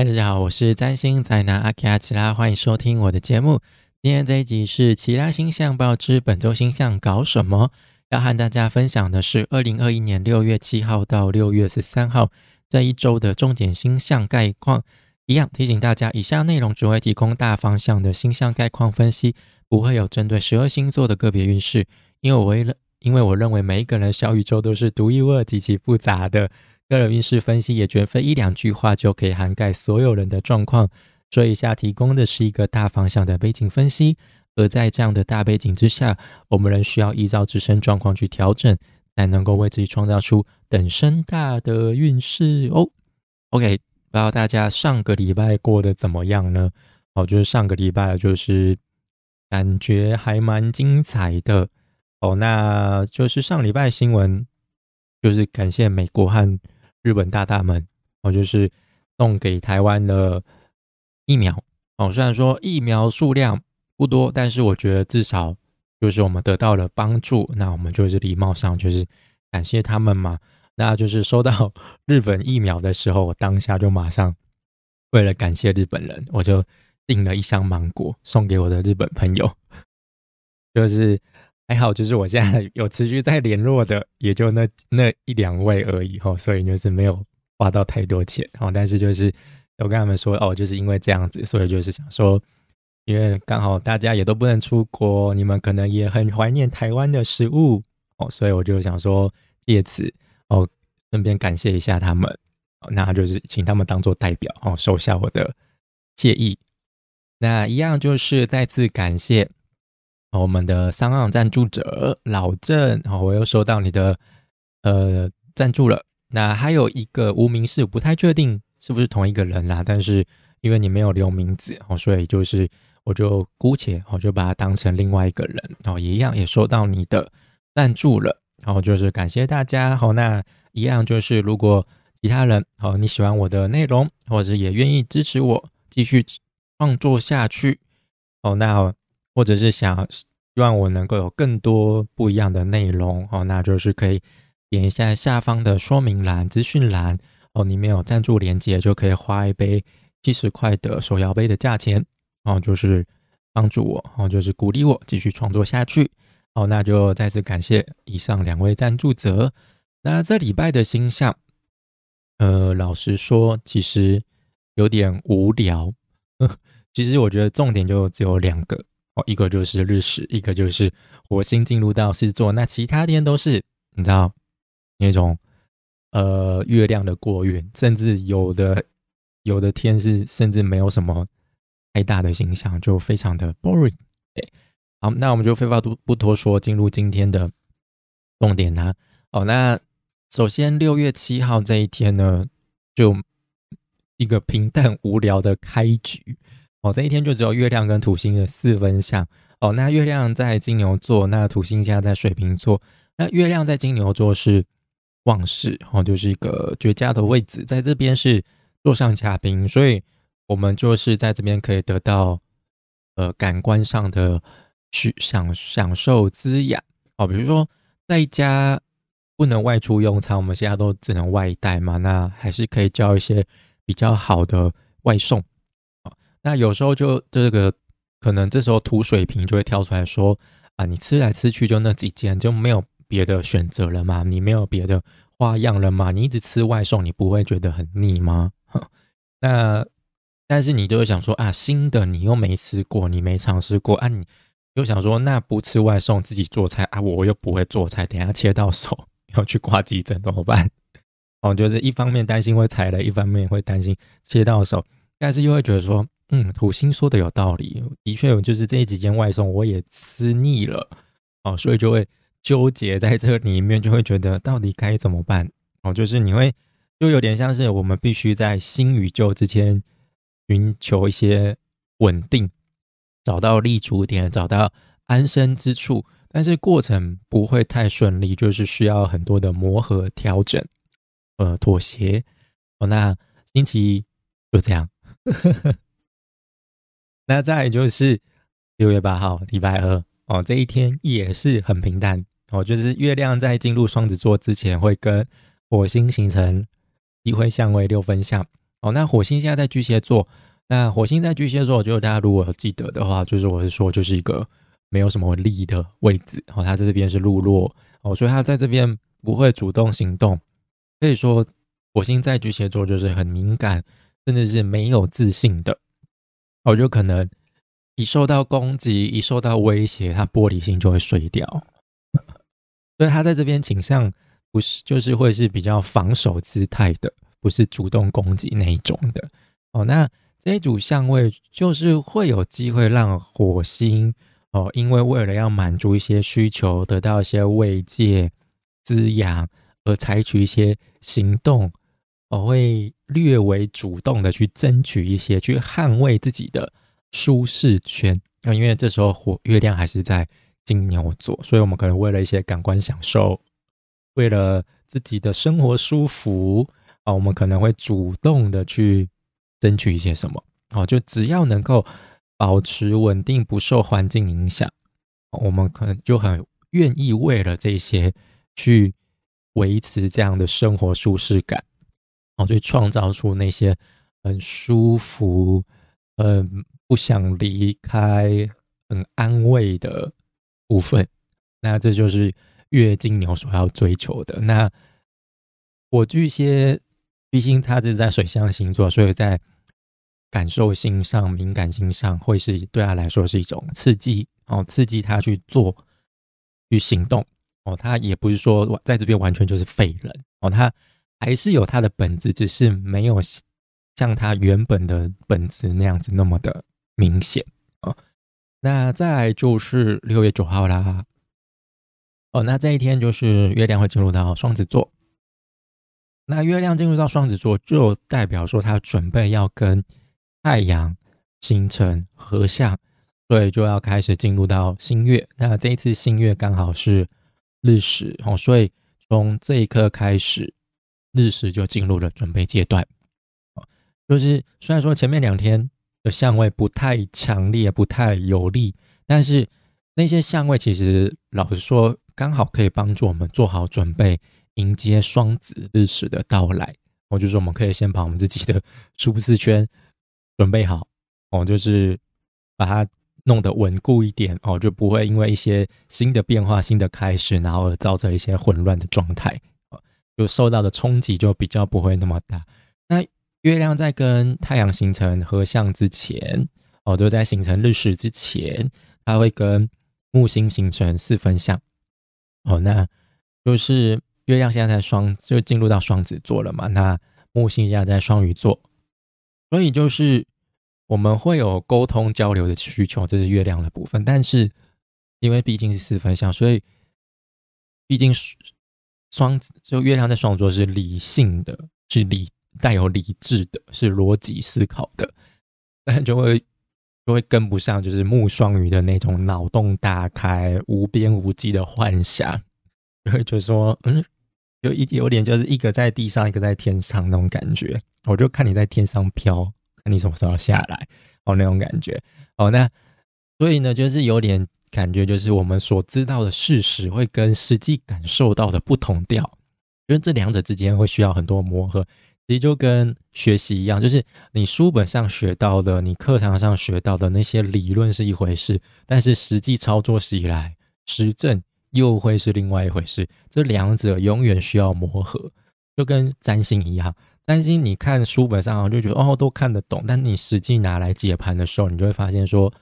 嗨，大家好，我是占星宅男阿奇阿奇拉，欢迎收听我的节目。今天这一集是《奇拉星象报》之本周星象搞什么？要和大家分享的是二零二一年六月七号到六月十三号这一周的重点星象概况。一样提醒大家，以下内容只会提供大方向的星象概况分析，不会有针对十二星座的个别运势。因为我为了，因为我认为每一个人小宇宙都是独一无二、极其复杂的。个人运势分析也绝非一两句话就可以涵盖所有人的状况，所以下提供的是一个大方向的背景分析，而在这样的大背景之下，我们仍需要依照自身状况去调整，才能够为自己创造出等身大的运势哦。OK，不知道大家上个礼拜过得怎么样呢？哦，就是上个礼拜就是感觉还蛮精彩的哦，那就是上礼拜新闻，就是感谢美国和。日本大大们哦，就是送给台湾的疫苗哦。虽然说疫苗数量不多，但是我觉得至少就是我们得到了帮助。那我们就是礼貌上就是感谢他们嘛。那就是收到日本疫苗的时候，我当下就马上为了感谢日本人，我就订了一箱芒果送给我的日本朋友。就是还好，就是我现在有持续在联络的，也就那那一两位而已哈，所以就是没有花到太多钱哦。但是就是我跟他们说哦，就是因为这样子，所以就是想说，因为刚好大家也都不能出国，你们可能也很怀念台湾的食物哦，所以我就想说借此哦，顺便感谢一下他们，那就是请他们当做代表哦，收下我的谢意。那一样就是再次感谢。我们的三岸赞助者老郑，好，我又收到你的呃赞助了。那还有一个无名氏，不太确定是不是同一个人啦。但是因为你没有留名字，哦，所以就是我就姑且我就把它当成另外一个人，哦，一样也收到你的赞助了。然后就是感谢大家，好，那一样就是如果其他人好你喜欢我的内容，或者也愿意支持我继续创作下去，哦，那。或者是想希望我能够有更多不一样的内容哦，那就是可以点一下下方的说明栏、资讯栏哦，里面有赞助链接，就可以花一杯七十块的手摇杯的价钱哦，就是帮助我哦，就是鼓励我继续创作下去哦。那就再次感谢以上两位赞助者。那这礼拜的星象，呃，老实说，其实有点无聊。其实我觉得重点就只有两个。一个就是日食，一个就是火星进入到狮子座，那其他天都是你知道那种呃月亮的过运，甚至有的有的天是甚至没有什么太大的形象，就非常的 boring。哎，好，那我们就废话不不多说，进入今天的重点啦。哦，那首先六月七号这一天呢，就一个平淡无聊的开局。哦，这一天就只有月亮跟土星的四分相哦。那月亮在金牛座，那土星现在在水瓶座。那月亮在金牛座是旺势哦，就是一个绝佳的位置，在这边是座上嘉宾，所以我们就是在这边可以得到呃感官上的去享享受滋养哦。比如说在家不能外出用餐，我们现在都只能外带嘛，那还是可以叫一些比较好的外送。那有时候就这个可能这时候土水瓶就会跳出来说啊，你吃来吃去就那几件，就没有别的选择了吗？你没有别的花样了吗？你一直吃外送，你不会觉得很腻吗？那但是你就会想说啊，新的你又没吃过，你没尝试过啊，你又想说那不吃外送自己做菜啊，我又不会做菜，等下切到手要去挂急诊怎么办？哦，就是一方面担心会踩雷，一方面会担心切到手，但是又会觉得说。嗯，土星说的有道理，的确有，就是这几件外送我也吃腻了哦，所以就会纠结在这里面，就会觉得到底该怎么办哦，就是你会就有点像是我们必须在新与旧之间寻求一些稳定，找到立足点，找到安身之处，但是过程不会太顺利，就是需要很多的磨合、调整、呃妥协哦。那星期就这样呵呵。那再就是六月八号，礼拜二哦，这一天也是很平淡哦，就是月亮在进入双子座之前，会跟火星形成机会相位六分相哦，那火星现在在巨蟹座，那火星在巨蟹座，就大家如果记得的话，就是我是说，就是一个没有什么力的位置。哦，它在这边是路落，哦，所以它在这边不会主动行动。可以说，火星在巨蟹座就是很敏感，甚至是没有自信的。哦，就可能一受到攻击，一受到威胁，他玻璃心就会碎掉。所以他在这边倾向不是，就是会是比较防守姿态的。不是主动攻击那一种的哦，那这一组相位就是会有机会让火星哦，因为为了要满足一些需求，得到一些慰藉、滋养，而采取一些行动，哦，会略为主动的去争取一些，去捍卫自己的舒适圈。那因为这时候火月亮还是在金牛座，所以我们可能为了一些感官享受，为了自己的生活舒服。啊，我们可能会主动的去争取一些什么，哦，就只要能够保持稳定，不受环境影响，我们可能就很愿意为了这些去维持这样的生活舒适感，哦，去创造出那些很舒服、很不想离开、很安慰的部分。那这就是月金牛所要追求的。那火巨蟹。毕竟他是在水象星座，所以在感受性上、敏感性上，会是对他来说是一种刺激哦，刺激他去做、去行动哦。他也不是说在这边完全就是废人哦，他还是有他的本质，只是没有像他原本的本质那样子那么的明显哦。那再就是六月九号啦，哦，那这一天就是月亮会进入到双子座。那月亮进入到双子座，就代表说它准备要跟太阳形成合相，所以就要开始进入到新月。那这一次新月刚好是日食哦，所以从这一刻开始，日食就进入了准备阶段。就是虽然说前面两天的相位不太强烈、不太有利，但是那些相位其实老实说，刚好可以帮助我们做好准备。迎接双子日食的到来，我就说我们可以先把我们自己的舒适圈准备好，哦，就是把它弄得稳固一点，哦，就不会因为一些新的变化、新的开始，然后造成一些混乱的状态，就受到的冲击就比较不会那么大。那月亮在跟太阳形成合相之前，哦，就在形成日食之前，它会跟木星形成四分相，哦，那就是。月亮现在在双，就进入到双子座了嘛。那木星现在在双鱼座，所以就是我们会有沟通交流的需求，这是月亮的部分。但是因为毕竟是四分相，所以毕竟双子就月亮在双子座是理性的，是理带有理智的，是逻辑思考的，但就会就会跟不上，就是木双鱼的那种脑洞大开、无边无际的幻想，就会觉得说，嗯。有一有点就是一个在地上，一个在天上那种感觉，我就看你在天上飘，看你什么时候下来哦，那种感觉哦。那所以呢，就是有点感觉，就是我们所知道的事实会跟实际感受到的不同调，因为这两者之间会需要很多磨合。其实就跟学习一样，就是你书本上学到的，你课堂上学到的那些理论是一回事，但是实际操作起来实证。又会是另外一回事，这两者永远需要磨合，就跟占星一样。占星你看书本上就觉得哦都看得懂，但你实际拿来解盘的时候，你就会发现说，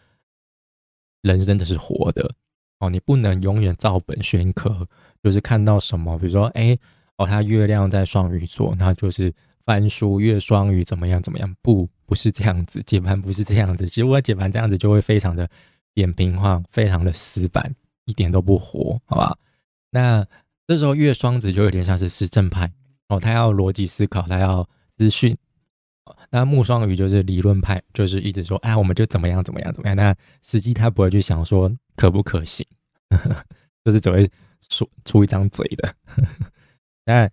人真的是活的哦，你不能永远照本宣科，就是看到什么，比如说哎哦，他月亮在双鱼座，那就是翻书月双鱼怎么样怎么样？不，不是这样子，解盘 不是这样子。其实我解盘这样子就会非常的扁平化，非常的死板。一点都不活，好吧？那这时候月双子就有点像是实证派哦，他要逻辑思考，他要资讯。那木双鱼就是理论派，就是一直说，哎，我们就怎么样怎么样怎么样。那实际他不会去想说可不可行，就是只会说出一张嘴的。但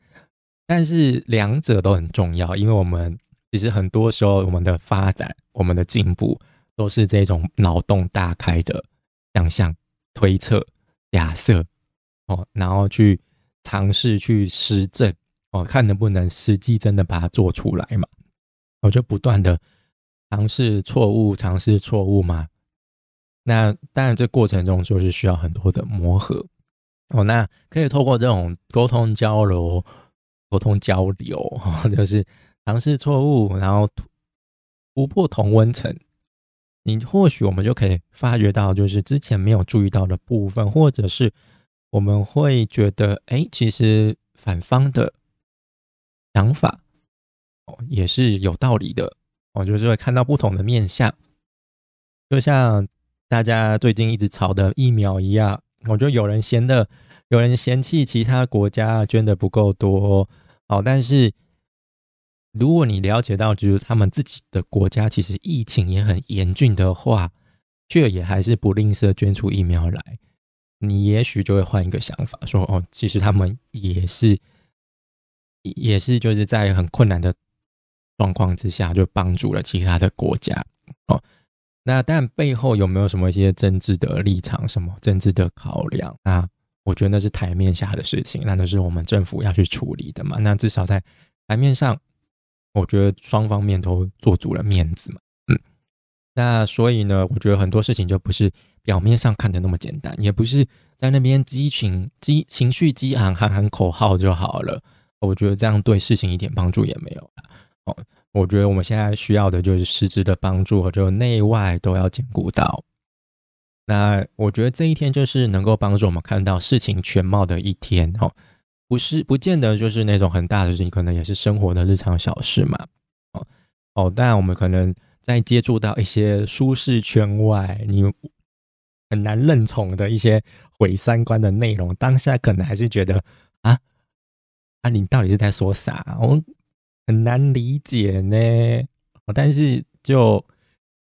但是两者都很重要，因为我们其实很多时候我们的发展、我们的进步都是这种脑洞大开的想象。推测、假设，哦，然后去尝试去实证，哦，看能不能实际真的把它做出来嘛？我就不断的尝试错误，尝试错误嘛。那当然，这过程中就是需要很多的磨合哦。那可以透过这种沟通交流、沟通交流，就是尝试错误，然后突破同温层。你或许我们就可以发觉到，就是之前没有注意到的部分，或者是我们会觉得，哎，其实反方的想法哦也是有道理的。我就是会看到不同的面相，就像大家最近一直吵的疫苗一样，我觉得有人嫌的，有人嫌弃其他国家捐的不够多，哦，但是。如果你了解到，就是他们自己的国家其实疫情也很严峻的话，却也还是不吝啬捐出疫苗来，你也许就会换一个想法，说哦，其实他们也是，也是就是在很困难的状况之下，就帮助了其他的国家。哦，那但背后有没有什么一些政治的立场，什么政治的考量？那我觉得那是台面下的事情，那都是我们政府要去处理的嘛。那至少在台面上。我觉得双方面都做足了面子嘛，嗯，那所以呢，我觉得很多事情就不是表面上看的那么简单，也不是在那边激情激情绪激昂喊喊口号就好了。我觉得这样对事情一点帮助也没有。哦，我觉得我们现在需要的就是师资的帮助，就内外都要兼顾到。那我觉得这一天就是能够帮助我们看到事情全貌的一天，哦。不是，不见得就是那种很大的事情，可能也是生活的日常小事嘛。哦哦，当然我们可能在接触到一些舒适圈外，你很难认同的一些毁三观的内容，当下可能还是觉得啊啊，你到底是在说啥？我很难理解呢。但是就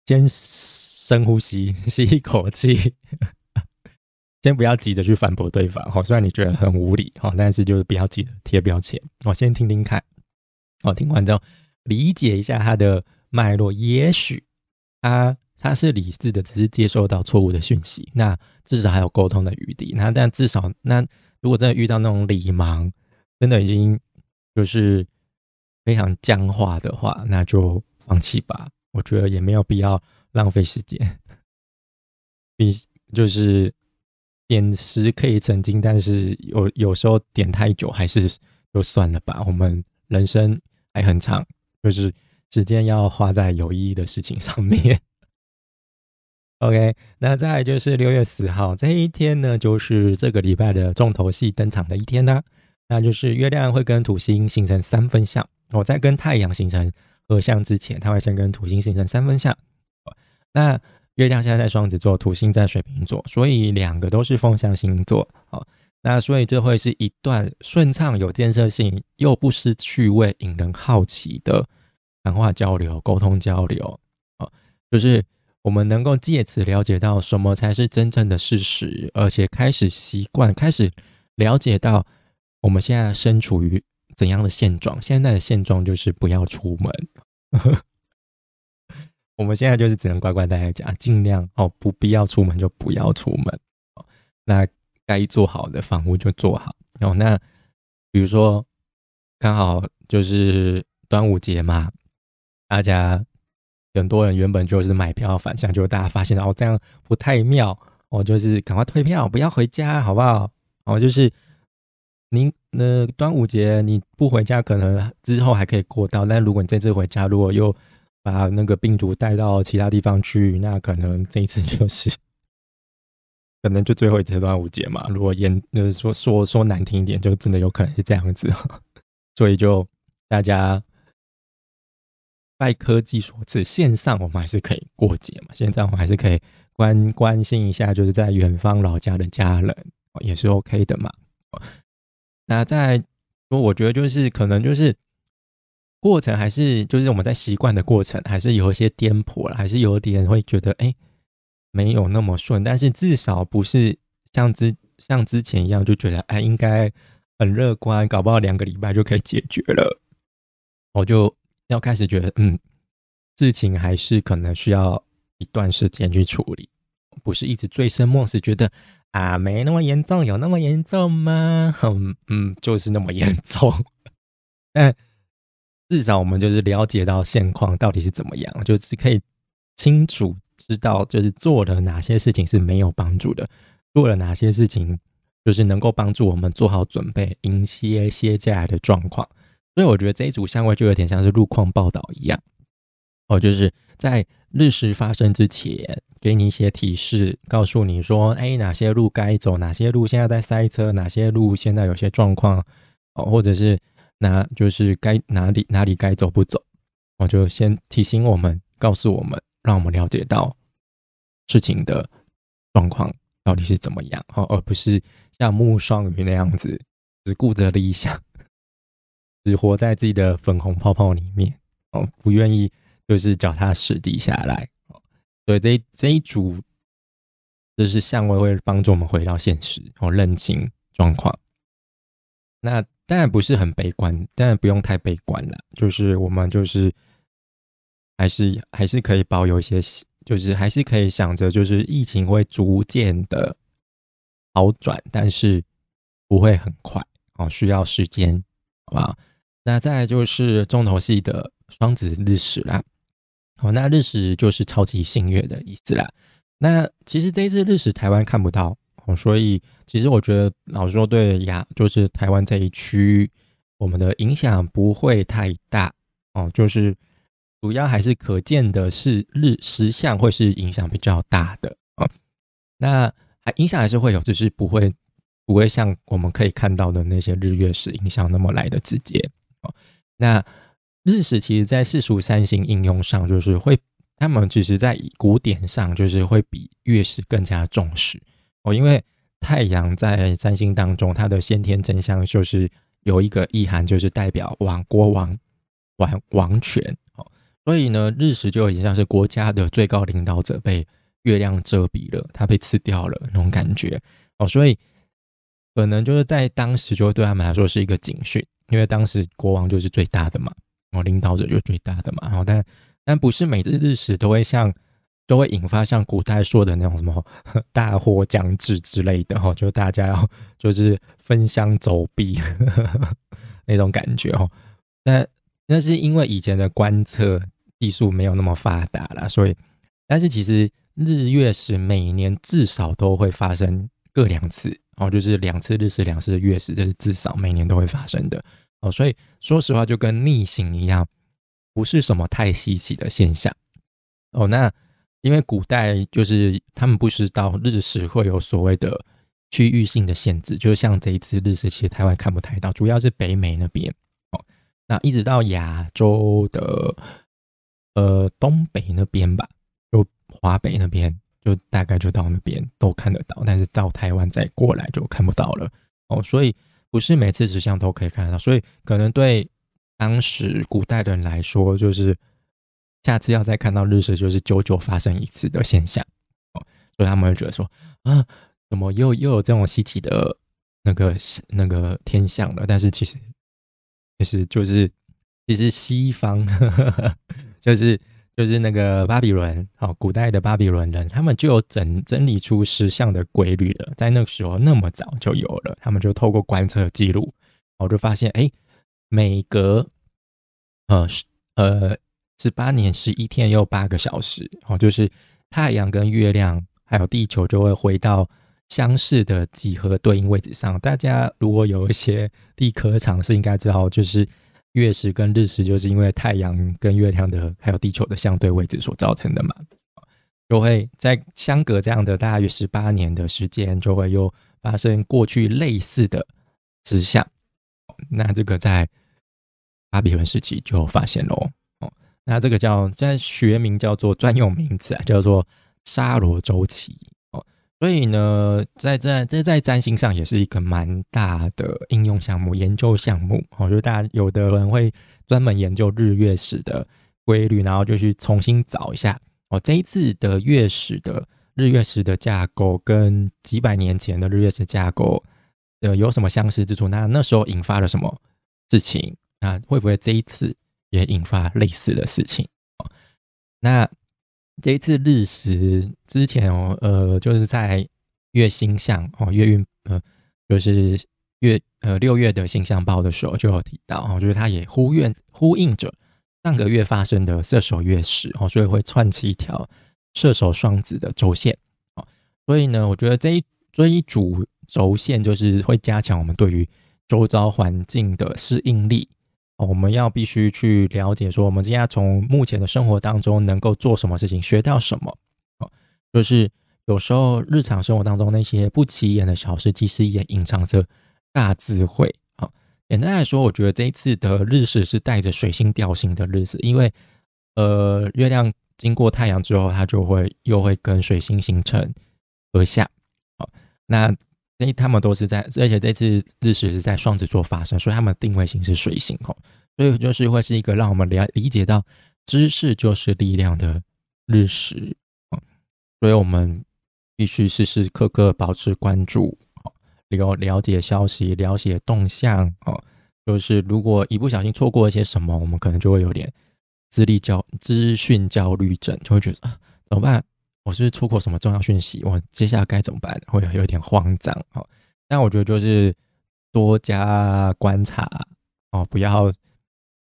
先深呼吸，吸一口气。先不要急着去反驳对方，哈，虽然你觉得很无理，哈，但是就是不要急着贴标签，我先听听看，哦，听完之后理解一下他的脉络，也许他他是理智的，只是接受到错误的讯息，那至少还有沟通的余地，那但至少那如果真的遇到那种礼盲，真的已经就是非常僵化的话，那就放弃吧，我觉得也没有必要浪费时间，比就是。点石可以成金，但是有有时候点太久还是就算了吧。我们人生还很长，就是时间要花在有意义的事情上面。OK，那再就是六月四号这一天呢，就是这个礼拜的重头戏登场的一天呢，那就是月亮会跟土星形成三分相。我在跟太阳形成合相之前，它会先跟土星形成三分相。那月亮现在在双子座，土星在水瓶座，所以两个都是风象星座。好，那所以这会是一段顺畅、有建设性又不失趣味、引人好奇的谈话交流、沟通交流。好，就是我们能够借此了解到什么才是真正的事实，而且开始习惯、开始了解到我们现在身处于怎样的现状。现在的现状就是不要出门。我们现在就是只能乖乖待在家，尽量哦，不必要出门就不要出门。哦，那该做好的防护就做好。哦，那比如说刚好就是端午节嘛，大家很多人原本就是买票返乡，就大家发现哦这样不太妙，哦就是赶快退票，不要回家，好不好？哦，就是您那端午节你不回家，可能之后还可以过到，但如果你这次回家，如果又把那个病毒带到其他地方去，那可能这一次就是，可能就最后一次端午节嘛。如果严就是说说说难听一点，就真的有可能是这样子。所以就大家拜科技所赐，线上我们还是可以过节嘛。现在我们还是可以关关心一下，就是在远方老家的家人，也是 OK 的嘛。那在说，我觉得就是可能就是。过程还是就是我们在习惯的过程，还是有一些颠簸了，还是有点会觉得哎，没有那么顺。但是至少不是像之像之前一样，就觉得哎，应该很乐观，搞不好两个礼拜就可以解决了。我就要开始觉得，嗯，事情还是可能需要一段时间去处理，不是一直醉生梦死，觉得啊没那么严重，有那么严重吗？嗯嗯，就是那么严重，嗯。至少我们就是了解到现况到底是怎么样，就是可以清楚知道，就是做了哪些事情是没有帮助的，做了哪些事情就是能够帮助我们做好准备，迎接接下来的状况。所以我觉得这一组相位就有点像是路况报道一样，哦，就是在日食发生之前，给你一些提示，告诉你说，哎，哪些路该走，哪些路现在在塞车，哪些路现在有些状况，哦，或者是。哪就是该哪里哪里该走不走，我就先提醒我们，告诉我们，让我们了解到事情的状况到底是怎么样，哦，而不是像木双鱼那样子，只顾着理想，只活在自己的粉红泡泡里面，哦，不愿意就是脚踏实地下来，所以这这一组就是相位会帮助我们回到现实，哦，认清状况，那。当然不是很悲观，当然不用太悲观了。就是我们就是还是还是可以保有一些，就是还是可以想着，就是疫情会逐渐的好转，但是不会很快哦，需要时间，好不好？那再来就是重头戏的双子日食啦。好，那日食就是超级新月的意思啦。那其实这一次日食台湾看不到。哦，所以其实我觉得，老实说，对亚就是台湾这一区，我们的影响不会太大哦。就是主要还是可见的是日食相会是影响比较大的啊。那还影响还是会有，只是不会不会像我们可以看到的那些日月食影响那么来的直接哦。那日食其实在世俗三星应用上，就是会他们其实在古典上就是会比月食更加重视。哦，因为太阳在占星当中，它的先天真相就是有一个意涵，就是代表王国王王王权。哦，所以呢，日食就有点像是国家的最高领导者被月亮遮蔽了，他被吃掉了那种感觉。哦，所以可能就是在当时就对他们来说是一个警讯，因为当时国王就是最大的嘛，哦，领导者就最大的嘛。然后，但但不是每次日食都会像。都会引发像古代说的那种什么 大祸将至之类的哈，就大家要就是分香走壁 那种感觉哈。那那是因为以前的观测技术没有那么发达了，所以但是其实日月食每年至少都会发生各两次哦，就是两次日食，两次月食，这是至少每年都会发生的哦。所以说实话，就跟逆行一样，不是什么太稀奇的现象哦。那因为古代就是他们不知道日食会有所谓的区域性的限制，就像这一次日食，其实台湾看不太到，主要是北美那边哦。那一直到亚洲的呃东北那边吧，就华北那边，就大概就到那边都看得到，但是到台湾再过来就看不到了哦。所以不是每次指向都可以看得到，所以可能对当时古代的人来说，就是。下次要再看到日食，就是久久发生一次的现象哦，所以他们会觉得说啊，怎么又又有这种稀奇的那个那个天象了？但是其实其实就是其实西方 就是就是那个巴比伦哦，古代的巴比伦人，他们就有整整理出石像的规律了，在那个时候那么早就有了，他们就透过观测记录，我就发现哎，每隔呃呃。十八年十一天又八个小时，哦，就是太阳跟月亮还有地球就会回到相似的几何对应位置上。大家如果有一些地科常识，应该知道，就是月食跟日食就是因为太阳跟月亮的还有地球的相对位置所造成的嘛。就会在相隔这样的大约十八年的时间，就会又发生过去类似的指向。那这个在巴比伦时期就发现喽。哦那这个叫在学名叫做专用名词啊，叫做沙罗周期。所以呢，在在这在占星上也是一个蛮大的应用项目、研究项目哦。就大家有的人会专门研究日月食的规律，然后就去重新找一下哦。这一次的月食的日月食的架构跟几百年前的日月食架构呃有什么相似之处？那那时候引发了什么事情？那会不会这一次？也引发类似的事情哦。那这一次日食之前哦，呃，就是在月星象哦，月运呃，就是月呃六月的星象报的时候就有提到哈，就是它也呼愿呼应着上个月发生的射手月食哦，所以会串起一条射手双子的轴线哦。所以呢，我觉得这一这一组轴线就是会加强我们对于周遭环境的适应力我们要必须去了解说，我们今天从目前的生活当中能够做什么事情，学到什么哦，就是有时候日常生活当中那些不起眼的小事，其实也隐藏着。大智慧啊！简单来说，我觉得这一次的日食是带着水星调性的日子，因为呃，月亮经过太阳之后，它就会又会跟水星形成合相。好，那那他们都是在，而且这次日食是在双子座发生，所以他们定位型是水星哦，所以就是会是一个让我们了理解到知识就是力量的日食，所以我们必须时时刻刻保持关注。了了解消息，了解动向哦，就是如果一不小心错过一些什么，我们可能就会有点资历焦、资讯焦虑症，就会觉得啊，怎么办？我是出过什么重要讯息？我接下来该怎么办？会有点慌张哦。但我觉得就是多加观察哦，不要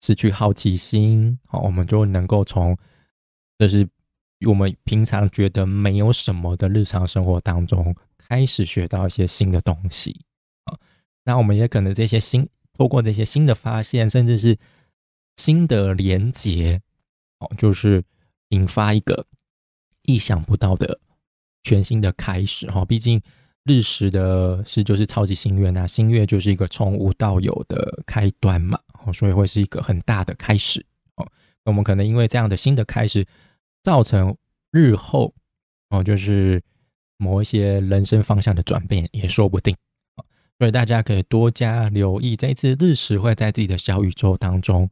失去好奇心哦，我们就能够从就是我们平常觉得没有什么的日常生活当中。开始学到一些新的东西啊，那我们也可能这些新透过这些新的发现，甚至是新的连接哦，就是引发一个意想不到的全新的开始哈。毕竟日食的是就是超级新月，那新月就是一个从无到有的开端嘛，哦，所以会是一个很大的开始哦。那我们可能因为这样的新的开始，造成日后哦，就是。某一些人生方向的转变也说不定所以大家可以多加留意这一次日食会在自己的小宇宙当中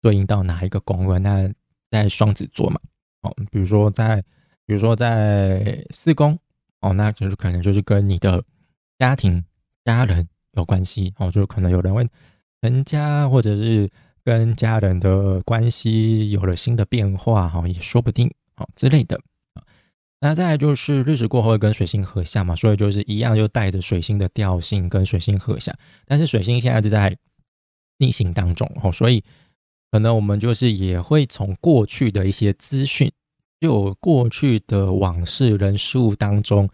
对应到哪一个宫位？那在双子座嘛，哦，比如说在，比如说在四宫，哦，那就是可能就是跟你的家庭、家人有关系，哦，就可能有人会成家，或者是跟家人的关系有了新的变化，哈，也说不定，哦之类的。那再来就是日食过后跟水星合相嘛，所以就是一样，就带着水星的调性跟水星合相。但是水星现在就在逆行当中哦，所以可能我们就是也会从过去的一些资讯，就过去的往事、人事物当中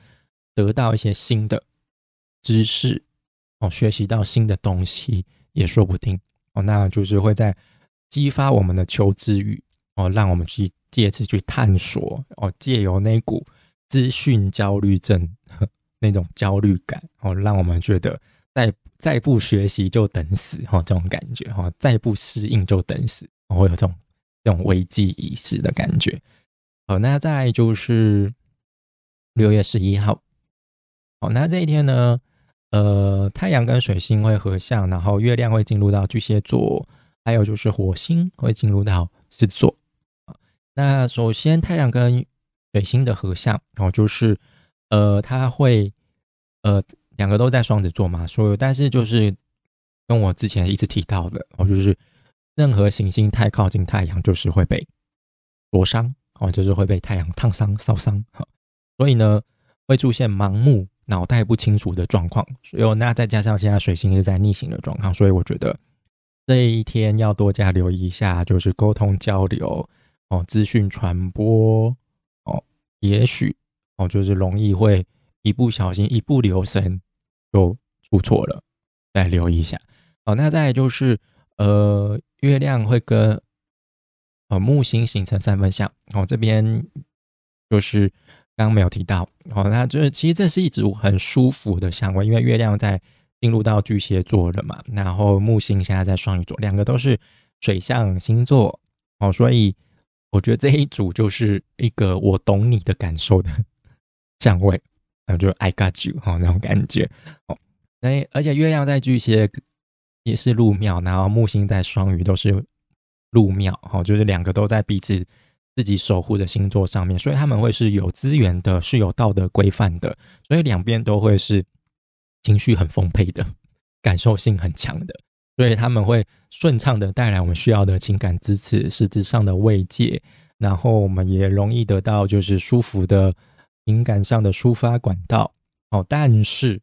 得到一些新的知识哦，学习到新的东西也说不定哦。那就是会在激发我们的求知欲哦，让我们去。借此去探索哦，借由那股资讯焦虑症那种焦虑感哦，让我们觉得再再不学习就等死哈，这种感觉哈，再不适应就等死，会有这种这种危机意识的感觉。好，那再就是六月十一号，好，那这一天呢，呃，太阳跟水星会合相，然后月亮会进入到巨蟹座，还有就是火星会进入到狮子座。那首先，太阳跟水星的合相哦，就是呃，它会呃，两个都在双子座嘛，所以但是就是跟我之前一直提到的哦，就是任何行星太靠近太阳，就是会被灼伤哦，就是会被太阳烫伤、烧伤哈，所以呢，会出现盲目、脑袋不清楚的状况。所以那再加上现在水星是在逆行的状况，所以我觉得这一天要多加留意一下，就是沟通交流。哦，资讯传播哦，也许哦，就是容易会一不小心、一不留神就出错了，再留意一下。好，那再就是呃，月亮会跟呃木星形成三分相。哦，这边就是刚刚没有提到。哦，那就是其实这是一组很舒服的相位，因为月亮在进入到巨蟹座了嘛，然后木星现在在双鱼座，两个都是水象星座。哦，所以。我觉得这一组就是一个我懂你的感受的相位，然后就 I got you 哈那种感觉哦。那而且月亮在巨蟹也是入庙，然后木星在双鱼都是入庙，哈，就是两个都在彼此自己守护的星座上面，所以他们会是有资源的，是有道德规范的，所以两边都会是情绪很丰沛的，感受性很强的。所以他们会顺畅的带来我们需要的情感支持、实质上的慰藉，然后我们也容易得到就是舒服的情感上的抒发管道。哦，但是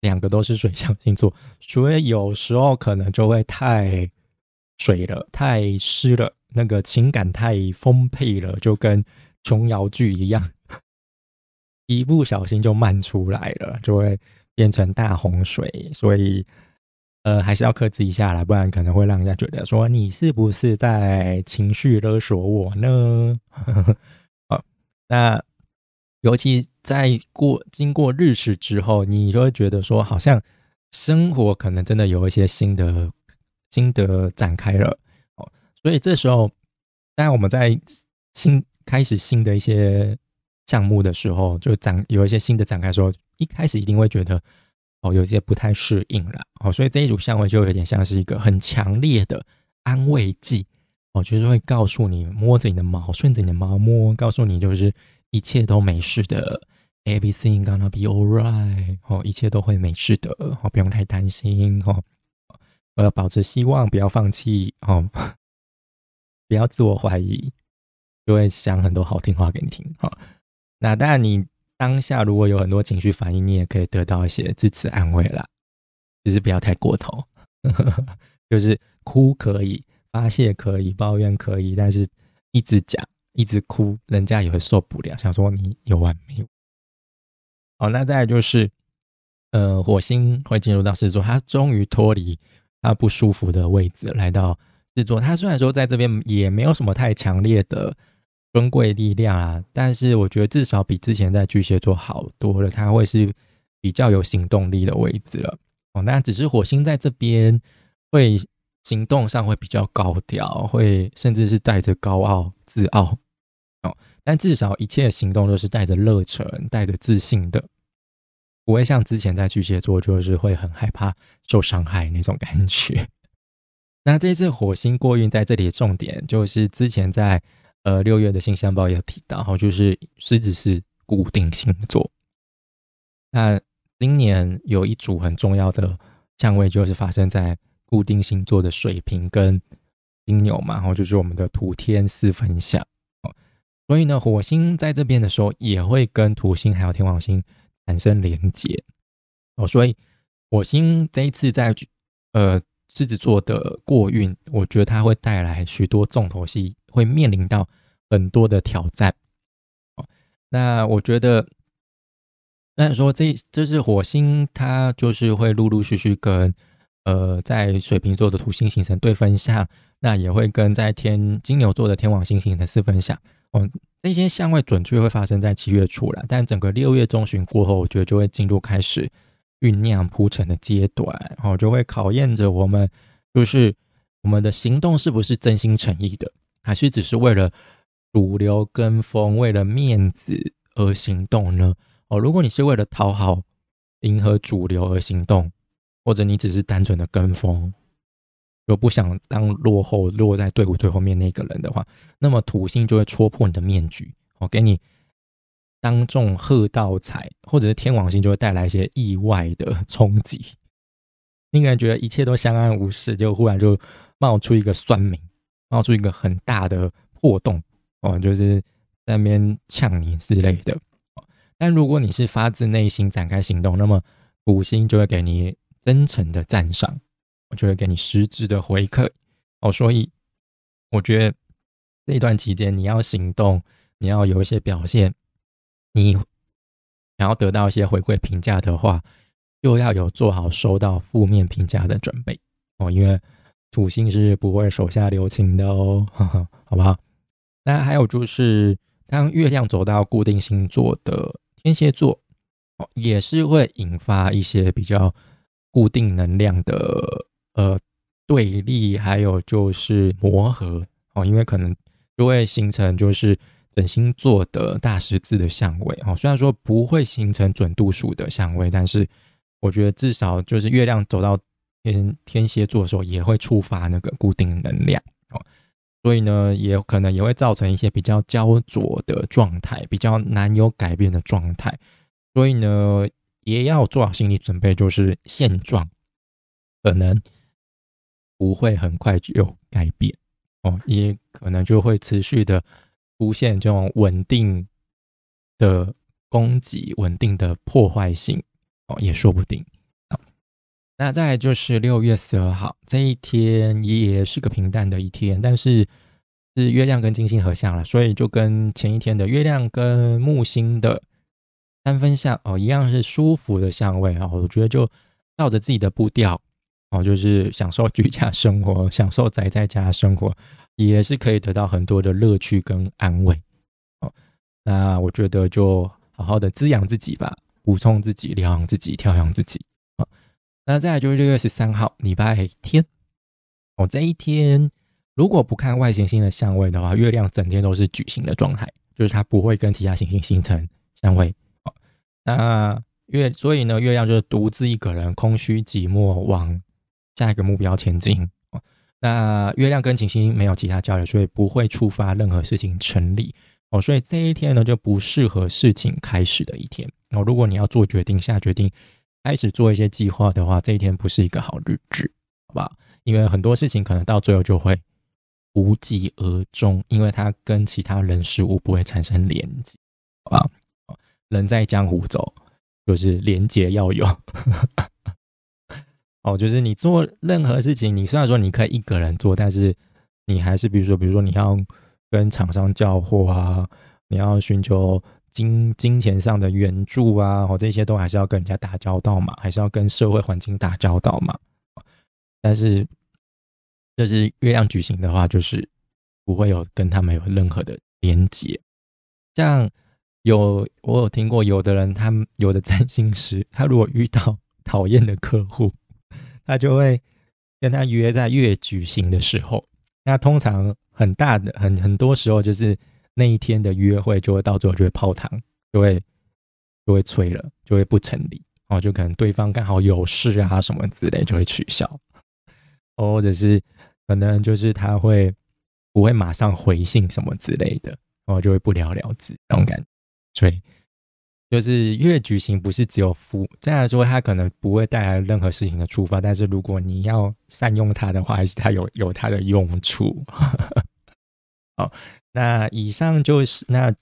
两个都是水象星座，所以有时候可能就会太水了，太湿了，那个情感太丰沛了，就跟琼瑶剧一样，一不小心就漫出来了，就会变成大洪水。所以，呃，还是要克制一下啦，不然可能会让人家觉得说你是不是在情绪勒索我呢？好，那。尤其在过经过日食之后，你就会觉得说，好像生活可能真的有一些新的新的展开了哦。所以这时候，当然我们在新开始新的一些项目的时候，就展有一些新的展开的时候，一开始一定会觉得哦，有一些不太适应了哦。所以这一组相位就有点像是一个很强烈的安慰剂哦，就是会告诉你摸着你的毛，顺着你的毛摸，告诉你就是。一切都没事的，everything gonna be alright，哦，一切都会没事的，哦，不用太担心，哦，我要保持希望，不要放弃，哦，不要自我怀疑，就会讲很多好听话给你听，哈。那当然，你当下如果有很多情绪反应，你也可以得到一些支持安慰啦，只是不要太过头，就是哭可以，发泄可以，抱怨可以，但是一直讲。一直哭，人家也会受不了，想说你有完没有？好，那再来就是，呃，火星会进入到狮子座，它终于脱离他不舒服的位置，来到狮子座。它虽然说在这边也没有什么太强烈的尊贵力量啊，但是我觉得至少比之前在巨蟹座好多了。他会是比较有行动力的位置了。哦，那只是火星在这边会。行动上会比较高调，会甚至是带着高傲、自傲哦。但至少一切行动都是带着热忱、带着自信的，不会像之前在巨蟹座就是会很害怕受伤害那种感觉。那这次火星过运在这里的重点，就是之前在呃六月的星象报也有提到，哈，就是狮子是固定星座。那今年有一组很重要的相位，就是发生在。固定星座的水瓶跟金牛嘛，然后就是我们的土天四分相。所以呢，火星在这边的时候也会跟土星还有天王星产生连接哦。所以火星这一次在呃狮子座的过运，我觉得它会带来许多重头戏，会面临到很多的挑战哦。那我觉得，那说这这是火星，它就是会陆陆续续跟。呃，在水瓶座的土星形成对分相，那也会跟在天金牛座的天王星形成四分相。哦，这些相位准确会发生在七月初了，但整个六月中旬过后，我觉得就会进入开始酝酿铺陈的阶段，然哦，就会考验着我们，就是我们的行动是不是真心诚意的，还是只是为了主流跟风、为了面子而行动呢？哦，如果你是为了讨好、迎合主流而行动。或者你只是单纯的跟风，就不想当落后落在队伍最后面那个人的话，那么土星就会戳破你的面具，我给你当众喝倒彩，或者是天王星就会带来一些意外的冲击。你可能觉得一切都相安无事，就忽然就冒出一个酸民，冒出一个很大的破洞，哦，就是在那边呛你之类的。但如果你是发自内心展开行动，那么土星就会给你。真诚的赞赏，我就会给你实质的回馈哦。所以我觉得这一段期间你要行动，你要有一些表现，你想要得到一些回馈评价的话，又要有做好收到负面评价的准备哦。因为土星是不会手下留情的哦，哈 哈好不好？那还有就是，当月亮走到固定星座的天蝎座，哦，也是会引发一些比较。固定能量的呃对立，还有就是磨合哦，因为可能就会形成就是整星座的大十字的相位哦。虽然说不会形成准度数的相位，但是我觉得至少就是月亮走到天天蝎座的时候，也会触发那个固定能量哦。所以呢，也可能也会造成一些比较焦灼的状态，比较难有改变的状态。所以呢。也要做好心理准备，就是现状可能不会很快就改变哦，也可能就会持续的出现这种稳定的攻击、稳定的破坏性哦，也说不定那再就是六月十二号这一天，也是个平淡的一天，但是是月亮跟金星合相了，所以就跟前一天的月亮跟木星的三分相哦一样，是舒服的相位啊。我觉得就照着自己的步调哦，就是享受居家生活，享受宅在家生活，也是可以得到很多的乐趣跟安慰哦。那我觉得就好好的滋养自己吧，补充自己，疗养自己，调养自己。啊那再来就是六月十三号，礼拜天。哦，这一天如果不看外行星的相位的话，月亮整天都是矩形的状态，就是它不会跟其他行星形成相位。哦，那月所以呢，月亮就是独自一个人，空虚寂寞，往下一个目标前进。那月亮跟行星没有其他交流，所以不会触发任何事情成立。哦，所以这一天呢，就不适合事情开始的一天。哦，如果你要做决定、下决定。开始做一些计划的话，这一天不是一个好日子，好不好？因为很多事情可能到最后就会无疾而终，因为它跟其他人事物不会产生连接，好吧？人在江湖走，就是连接要有。哦，就是你做任何事情，你虽然说你可以一个人做，但是你还是比如说，比如说你要跟厂商交货啊，你要寻求。金金钱上的援助啊，或这些都还是要跟人家打交道嘛，还是要跟社会环境打交道嘛。但是，就是月亮举行的话，就是不会有跟他们有任何的连接。像有我有听过，有的人他有的占星师，他如果遇到 讨厌的客户，他就会跟他约在月举行的时候。那通常很大的很很多时候就是。那一天的约会就会到最后就会泡汤，就会就会催了，就会不成立哦，就可能对方刚好有事啊什么之类，就会取消，或者是可能就是他会不会马上回信什么之类的，然后就会不了了之那种感觉。所以就是月举行不是只有负，这样说它可能不会带来任何事情的触发，但是如果你要善用它的话，还是它有有它的用处。好。那以上就是，那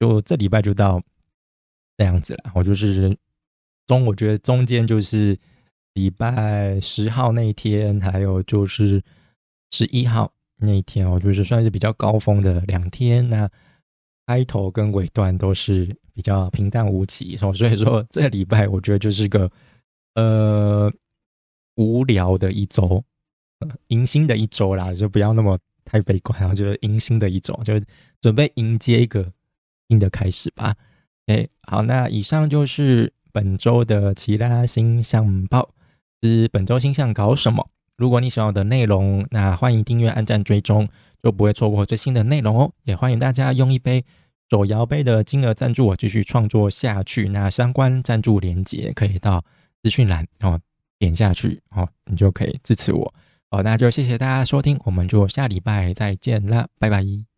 就这礼拜就到这样子了。我就是中，我觉得中间就是礼拜十号那一天，还有就是十一号那一天哦，就是算是比较高峰的两天。那开头跟尾段都是比较平淡无奇，所以说这礼拜我觉得就是个呃无聊的一周，迎新的一周啦，就不要那么。太悲观，然后就是迎新的一周，就准备迎接一个新的开始吧。哎，好，那以上就是本周的其他星象报，是本周星象搞什么？如果你喜欢我的内容，那欢迎订阅、按赞、追踪，就不会错过最新的内容哦。也欢迎大家用一杯手摇杯的金额赞助我，继续创作下去。那相关赞助链接可以到资讯栏哦，点下去哦，你就可以支持我。好，那就谢谢大家收听，我们就下礼拜再见啦，拜拜。